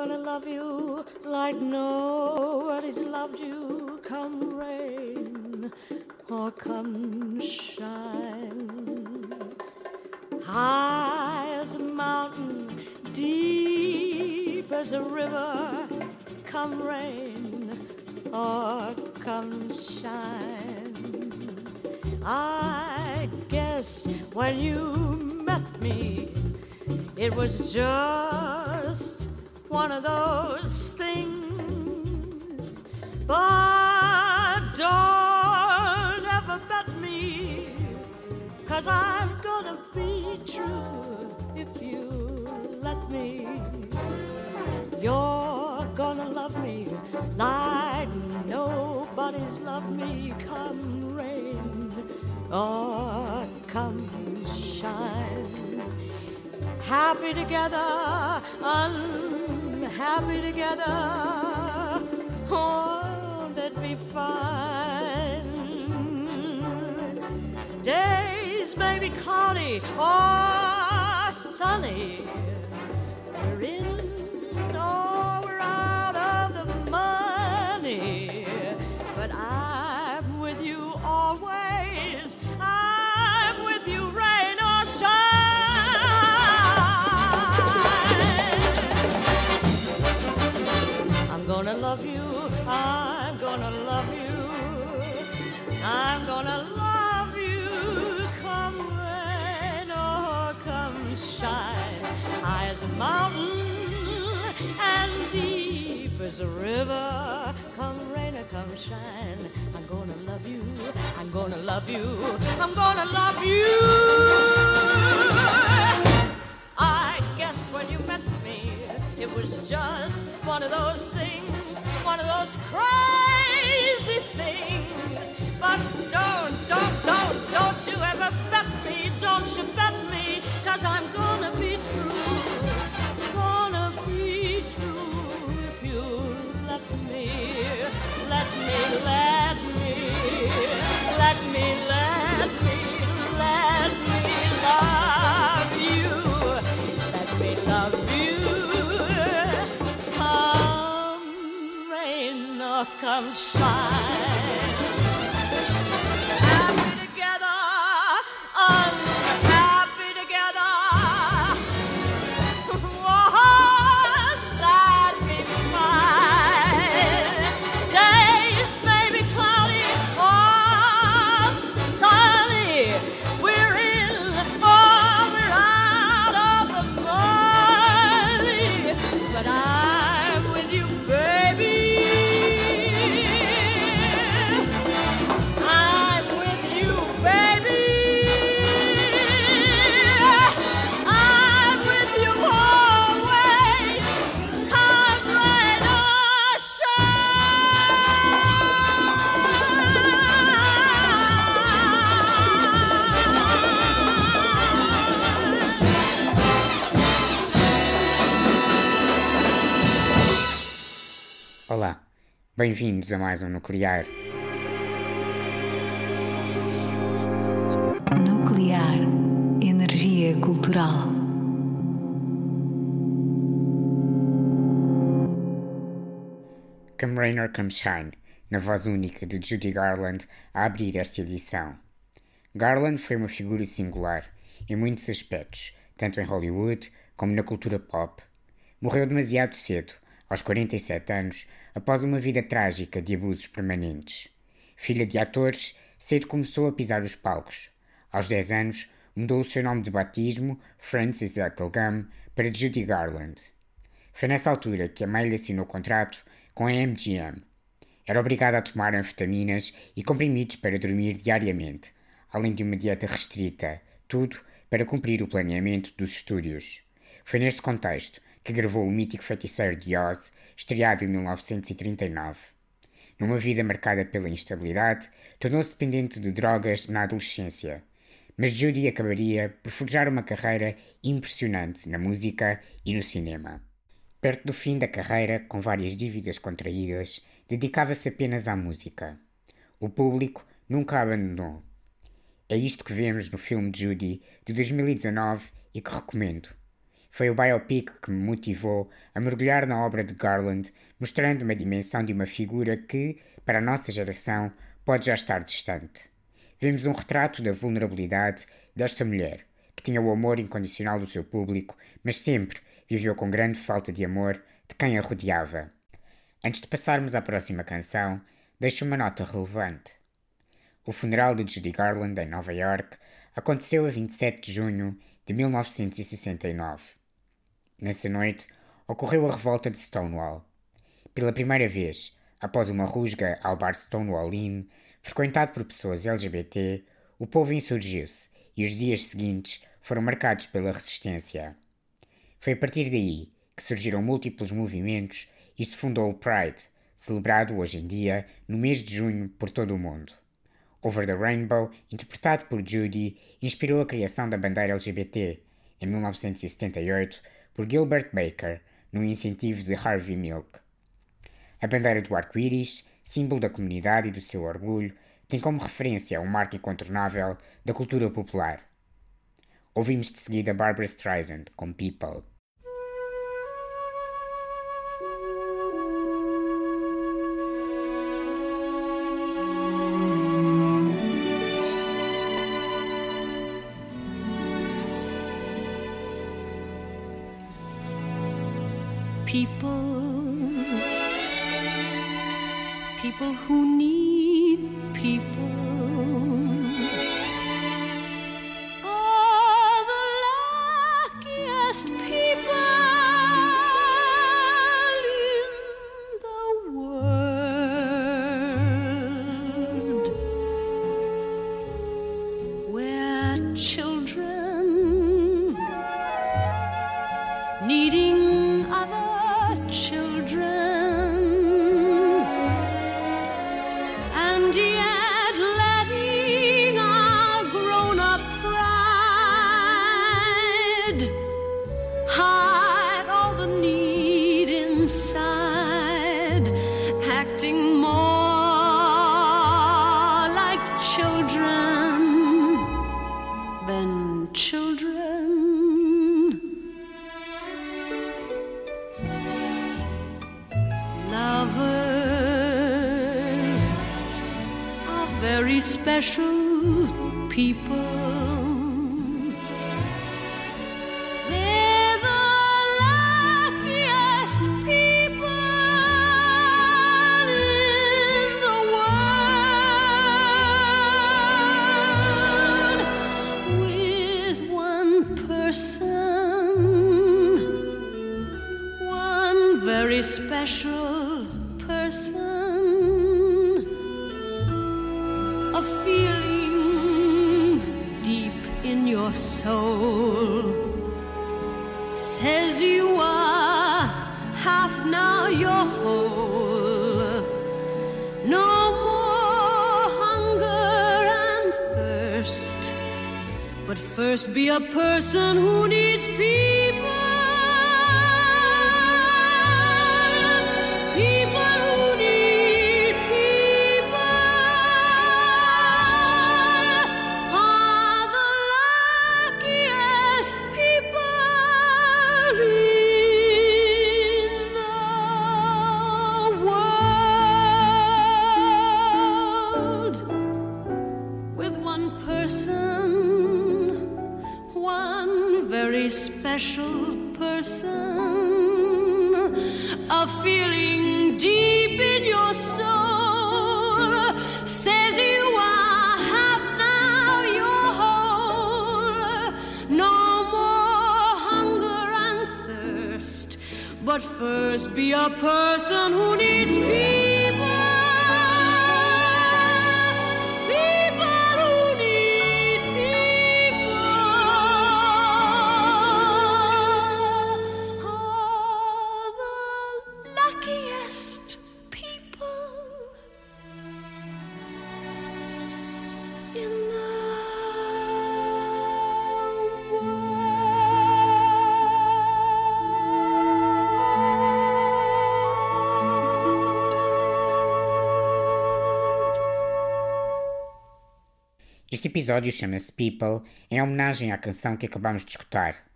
gonna love you like nobody's loved you. Come rain or come shine. High as a mountain, deep as a river. Come rain or come shine. I guess when you met me, it was just one of those things. But don't ever bet me, cause I'm gonna be true if you let me. You're gonna love me like nobody's loved me. Come rain or come shine. Happy together, unhappy together. Oh, that'd be fine. Days may be cloudy or sunny. Love you. I'm gonna love you. I'm gonna love you. Come rain or come shine. High as a mountain and deep as a river. Come rain or come shine. I'm gonna love you. I'm gonna love you. I'm gonna love you. I guess when you met me, it was just one of those things, one of those crazy things. But don't, don't, don't, don't you ever bet me, don't you bet me, cause I'm gonna be true, gonna be true if you let me, let me, let me, let me, let come shine. Bem-vindos a mais um Nuclear. Nuclear. Energia cultural. Come Rain or Come Shine, na voz única de Judy Garland, a abrir esta edição. Garland foi uma figura singular, em muitos aspectos, tanto em Hollywood como na cultura pop. Morreu demasiado cedo, aos 47 anos, após uma vida trágica de abusos permanentes. Filha de atores, cedo começou a pisar os palcos. Aos 10 anos, mudou o seu nome de batismo, Frances Ethel Gum, para Judy Garland. Foi nessa altura que a May assinou contrato com a MGM. Era obrigada a tomar anfetaminas e comprimidos para dormir diariamente, além de uma dieta restrita, tudo para cumprir o planeamento dos estúdios. Foi neste contexto que gravou o mítico Feiticeiro de Oz, estreado em 1939. Numa vida marcada pela instabilidade, tornou-se dependente de drogas na adolescência. Mas Judy acabaria por forjar uma carreira impressionante na música e no cinema. Perto do fim da carreira, com várias dívidas contraídas, dedicava-se apenas à música. O público nunca a abandonou. É isto que vemos no filme de Judy de 2019 e que recomendo. Foi o biopic que me motivou a mergulhar na obra de Garland, mostrando-me a dimensão de uma figura que, para a nossa geração, pode já estar distante. Vemos um retrato da vulnerabilidade desta mulher, que tinha o amor incondicional do seu público, mas sempre viveu com grande falta de amor de quem a rodeava. Antes de passarmos à próxima canção, deixo uma nota relevante. O funeral de Judy Garland em Nova York aconteceu a 27 de junho de 1969. Nessa noite, ocorreu a revolta de Stonewall. Pela primeira vez, após uma rusga ao bar Stonewall Inn, frequentado por pessoas LGBT, o povo insurgiu-se e os dias seguintes foram marcados pela resistência. Foi a partir daí que surgiram múltiplos movimentos e se fundou o Pride, celebrado hoje em dia no mês de junho por todo o mundo. Over the Rainbow, interpretado por Judy, inspirou a criação da bandeira LGBT, em 1978, por Gilbert Baker, no incentivo de Harvey Milk. A bandeira do arco-íris, símbolo da comunidade e do seu orgulho, tem como referência um marco incontornável da cultura popular. Ouvimos de seguida Barbara Streisand com people, people who need people. Special people. First be a person who needs people. People Este episódio chama-se People em homenagem à canção que acabamos de escutar.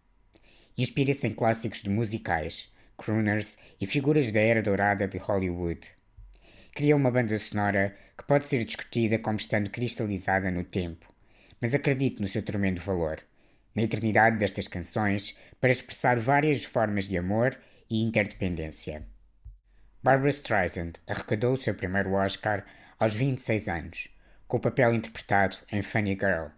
inspira-se em clássicos de musicais, crooners e figuras da era dourada de Hollywood. Cria uma banda sonora que pode ser discutida como estando cristalizada no tempo, mas acredito no seu tremendo valor, na eternidade destas canções para expressar várias formas de amor e interdependência. Barbara Streisand arrecadou o seu primeiro Oscar aos 26 anos, com o papel interpretado em Funny Girl.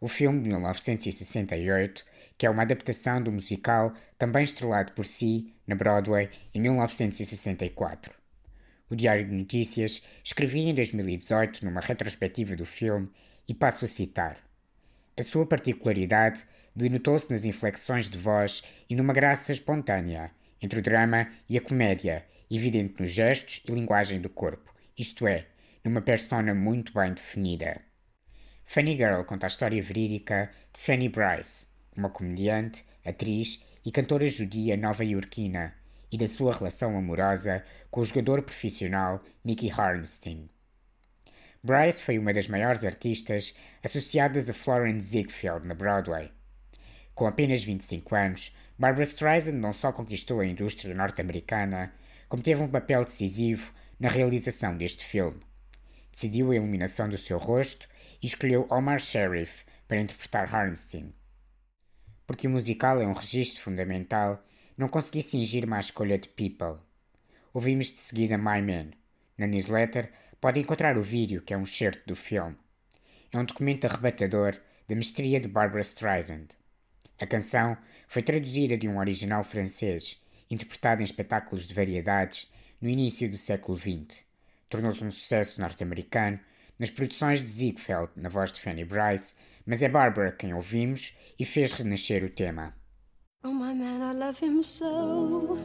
O filme de 1968, que é uma adaptação do musical também estrelado por si na Broadway em 1964. O Diário de Notícias escrevia em 2018 numa retrospectiva do filme e passo a citar. A sua particularidade denotou-se nas inflexões de voz e numa graça espontânea, entre o drama e a comédia, evidente nos gestos e linguagem do corpo, isto é, numa persona muito bem definida. Funny Girl conta a história verídica de Fanny Bryce, uma comediante, atriz e cantora judia nova-iorquina, e da sua relação amorosa com o jogador profissional Nicky Harnstein. Bryce foi uma das maiores artistas associadas a Florence Ziegfeld na Broadway. Com apenas 25 anos, Barbara Streisand não só conquistou a indústria norte-americana, como teve um papel decisivo na realização deste filme. Decidiu a iluminação do seu rosto e escolheu Omar Sharif para interpretar Harnstein. Porque o musical é um registro fundamental, não consegui cingir-me à escolha de People. Ouvimos de seguida My Man. Na newsletter pode encontrar o vídeo, que é um certo do filme. É um documento arrebatador da mestria de Barbara Streisand. A canção foi traduzida de um original francês, interpretado em espetáculos de variedades no início do século XX. Tornou-se um sucesso norte-americano nas produções de Ziegfeld, na voz de Fanny Bryce, mas é Barbara quem ouvimos e fez renascer o tema. Oh, my man, I love him so.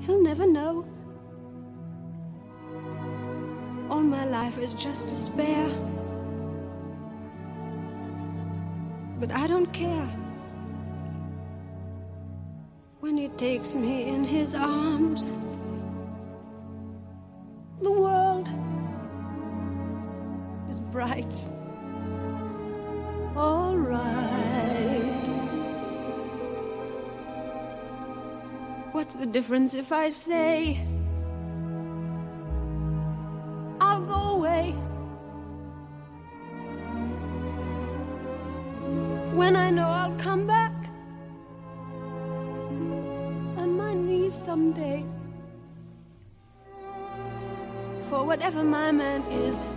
He'll never know. All my life is just despair. But I don't care. When he takes me in his arms, the world is bright. All right. What's the difference if I say is,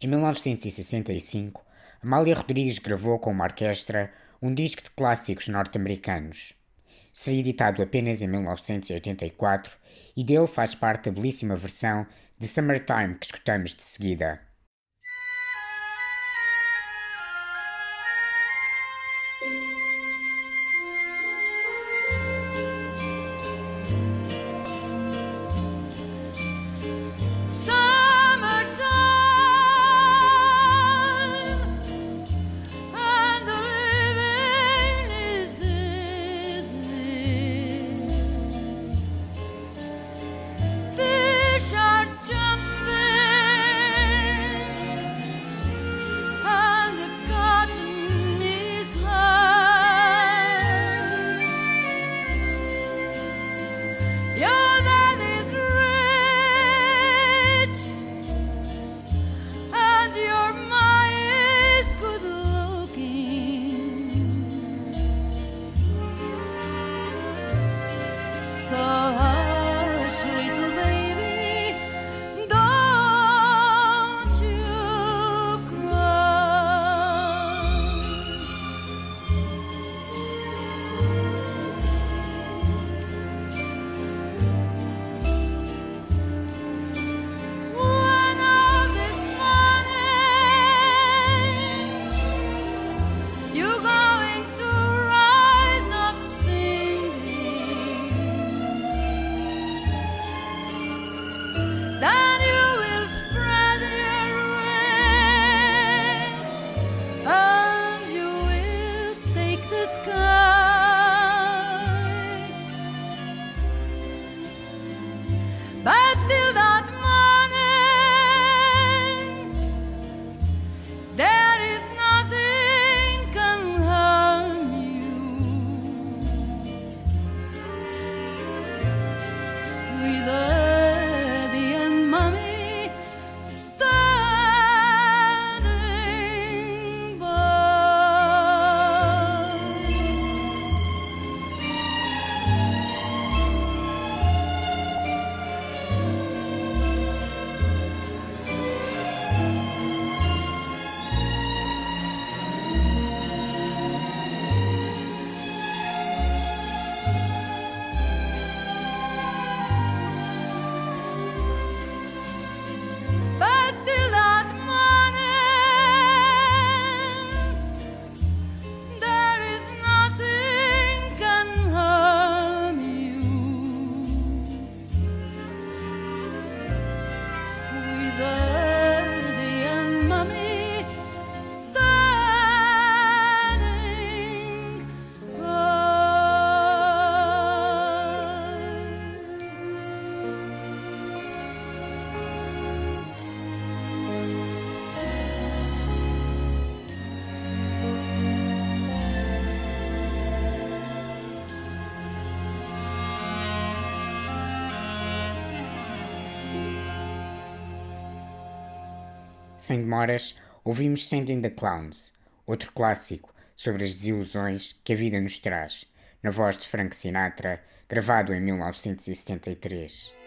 Em 1965, Amália Rodrigues gravou com uma orquestra um disco de clássicos norte-americanos. Seria editado apenas em 1984 e dele faz parte a belíssima versão de Summertime que escutamos de seguida. Sem demoras, ouvimos Sending the Clowns, outro clássico sobre as desilusões que a vida nos traz, na voz de Frank Sinatra, gravado em 1973.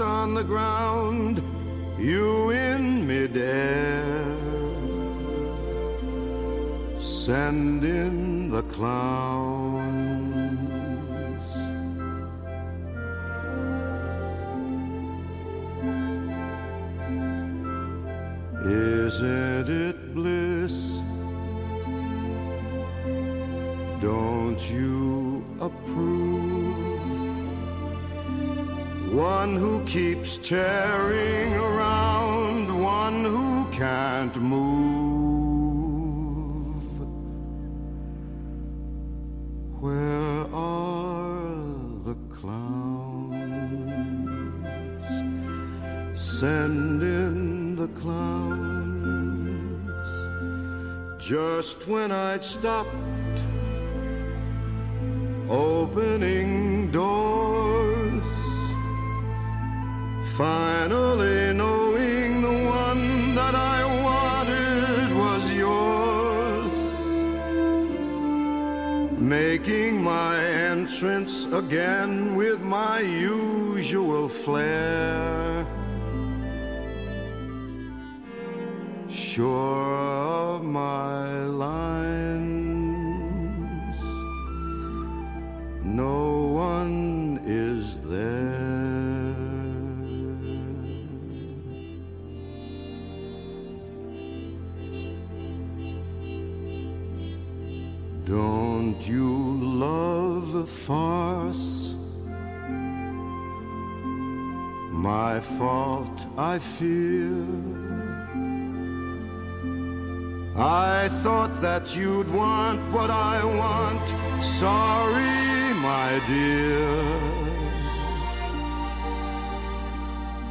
On the ground, you in midair. Send in the clowns. Isn't it bliss? Don't you approve? One who keeps tearing around, one who can't move. Where are the clowns? Send in the clowns. Just when I'd stopped Sure of my lines, no one is there. Don't you love a farce? My fault, I fear. That you'd want what I want. Sorry, my dear.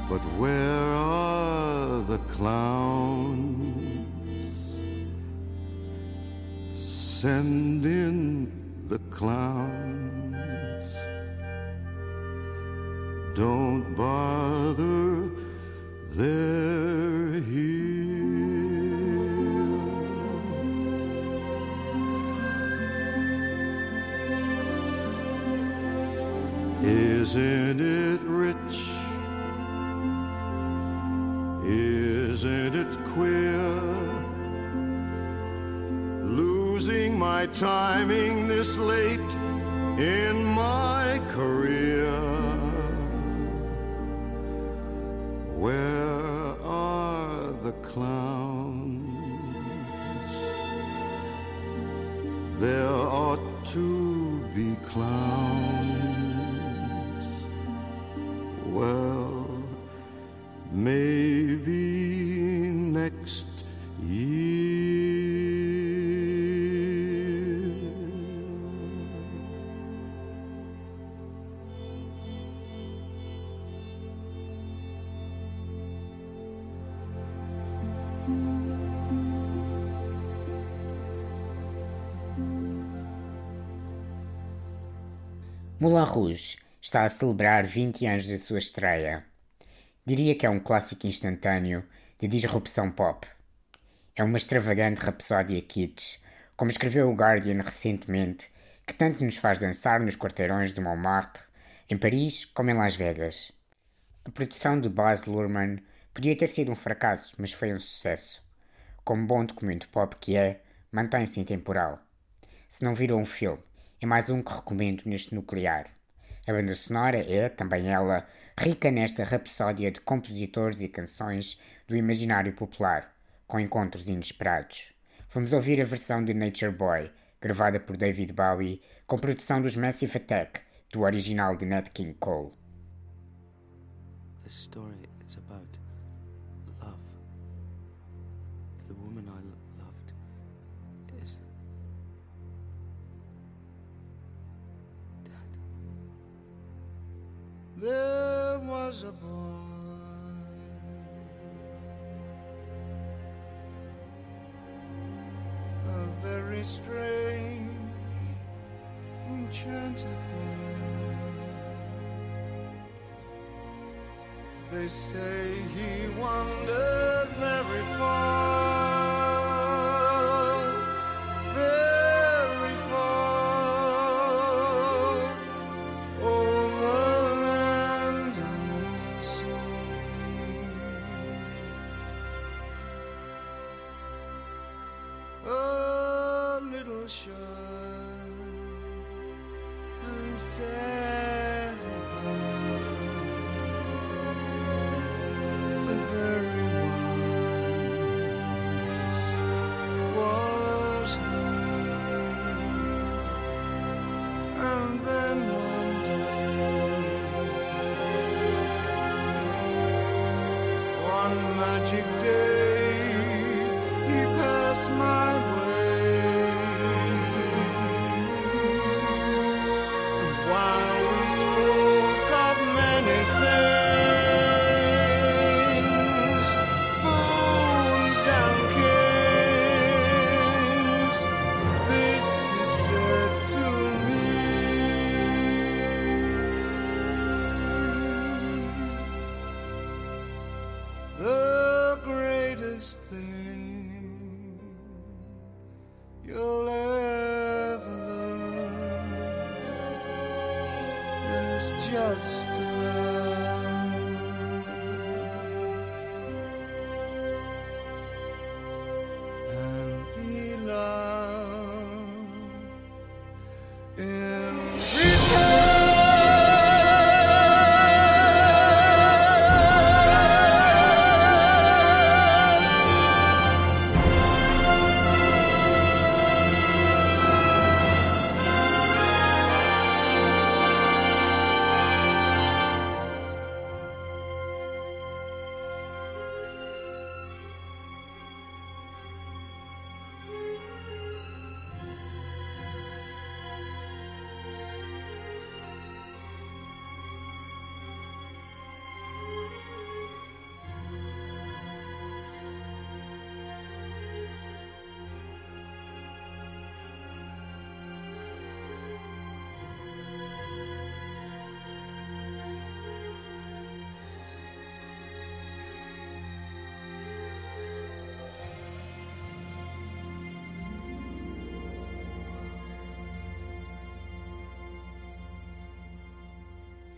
But where are the clowns? Send in the clowns. Don't bother, they're here. Isn't it rich? Isn't it queer? Losing my timing this late in my career. Where are the clowns? There ought to be clowns. Moulin Rouge está a celebrar 20 anos da sua estreia. Diria que é um clássico instantâneo de disrupção pop. É uma extravagante rapsódia kitsch, como escreveu o Guardian recentemente, que tanto nos faz dançar nos quarteirões de Montmartre, em Paris como em Las Vegas. A produção de Baz Luhrmann podia ter sido um fracasso, mas foi um sucesso. Como bom documento pop que é, mantém-se intemporal. Se não viram um filme, é mais um que recomendo neste nuclear. A banda sonora é, também ela, rica nesta rapsódia de compositores e canções do imaginário popular, com encontros inesperados. Vamos ouvir a versão de Nature Boy, gravada por David Bowie, com produção dos Massive Attack, do original de Nat King Cole. Story is about There was a boy A very strange Enchanted boy. They say he wandered very far reflection and sad. Greatest thing you'll ever learn. Is just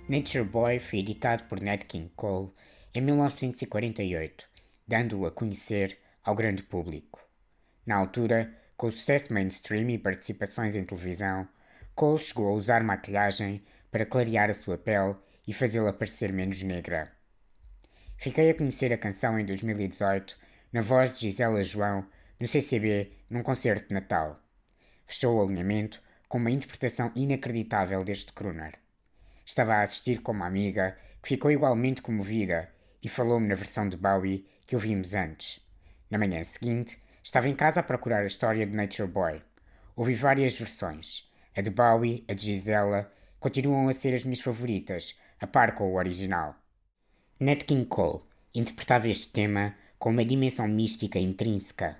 Nature Boy foi editado por Nat King Cole em 1948, dando-o a conhecer ao grande público. Na altura, com o sucesso mainstream e participações em televisão, Cole chegou a usar maquilhagem para clarear a sua pele e fazê-la parecer menos negra. Fiquei a conhecer a canção em 2018 na voz de Gisela João no CCB num concerto de Natal. Fechou o alinhamento com uma interpretação inacreditável deste crooner. Estava a assistir com uma amiga que ficou igualmente comovida e falou-me na versão de Bowie que ouvimos antes. Na manhã seguinte, estava em casa a procurar a história de Nature Boy. Ouvi várias versões. A de Bowie, a de Gisela, continuam a ser as minhas favoritas, a par com o original. Nat King Cole interpretava este tema com uma dimensão mística intrínseca.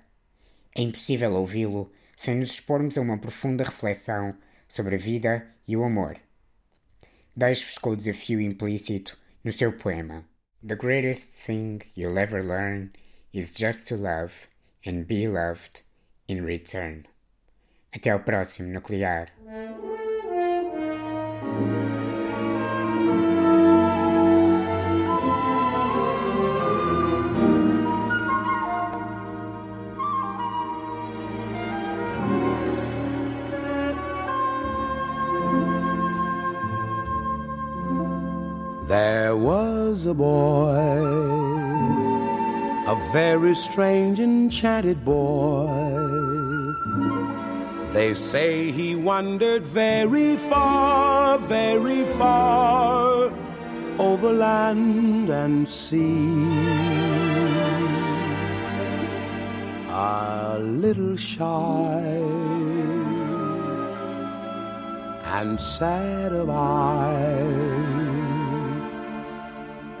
É impossível ouvi-lo sem nos expormos a uma profunda reflexão sobre a vida e o amor. Deixo-vos com o desafio implícito no seu poema. The greatest thing you'll ever learn is just to love and be loved in return. Até ao próximo nuclear. There was a boy, a very strange, enchanted boy. They say he wandered very far, very far over land and sea. A little shy and sad of eye,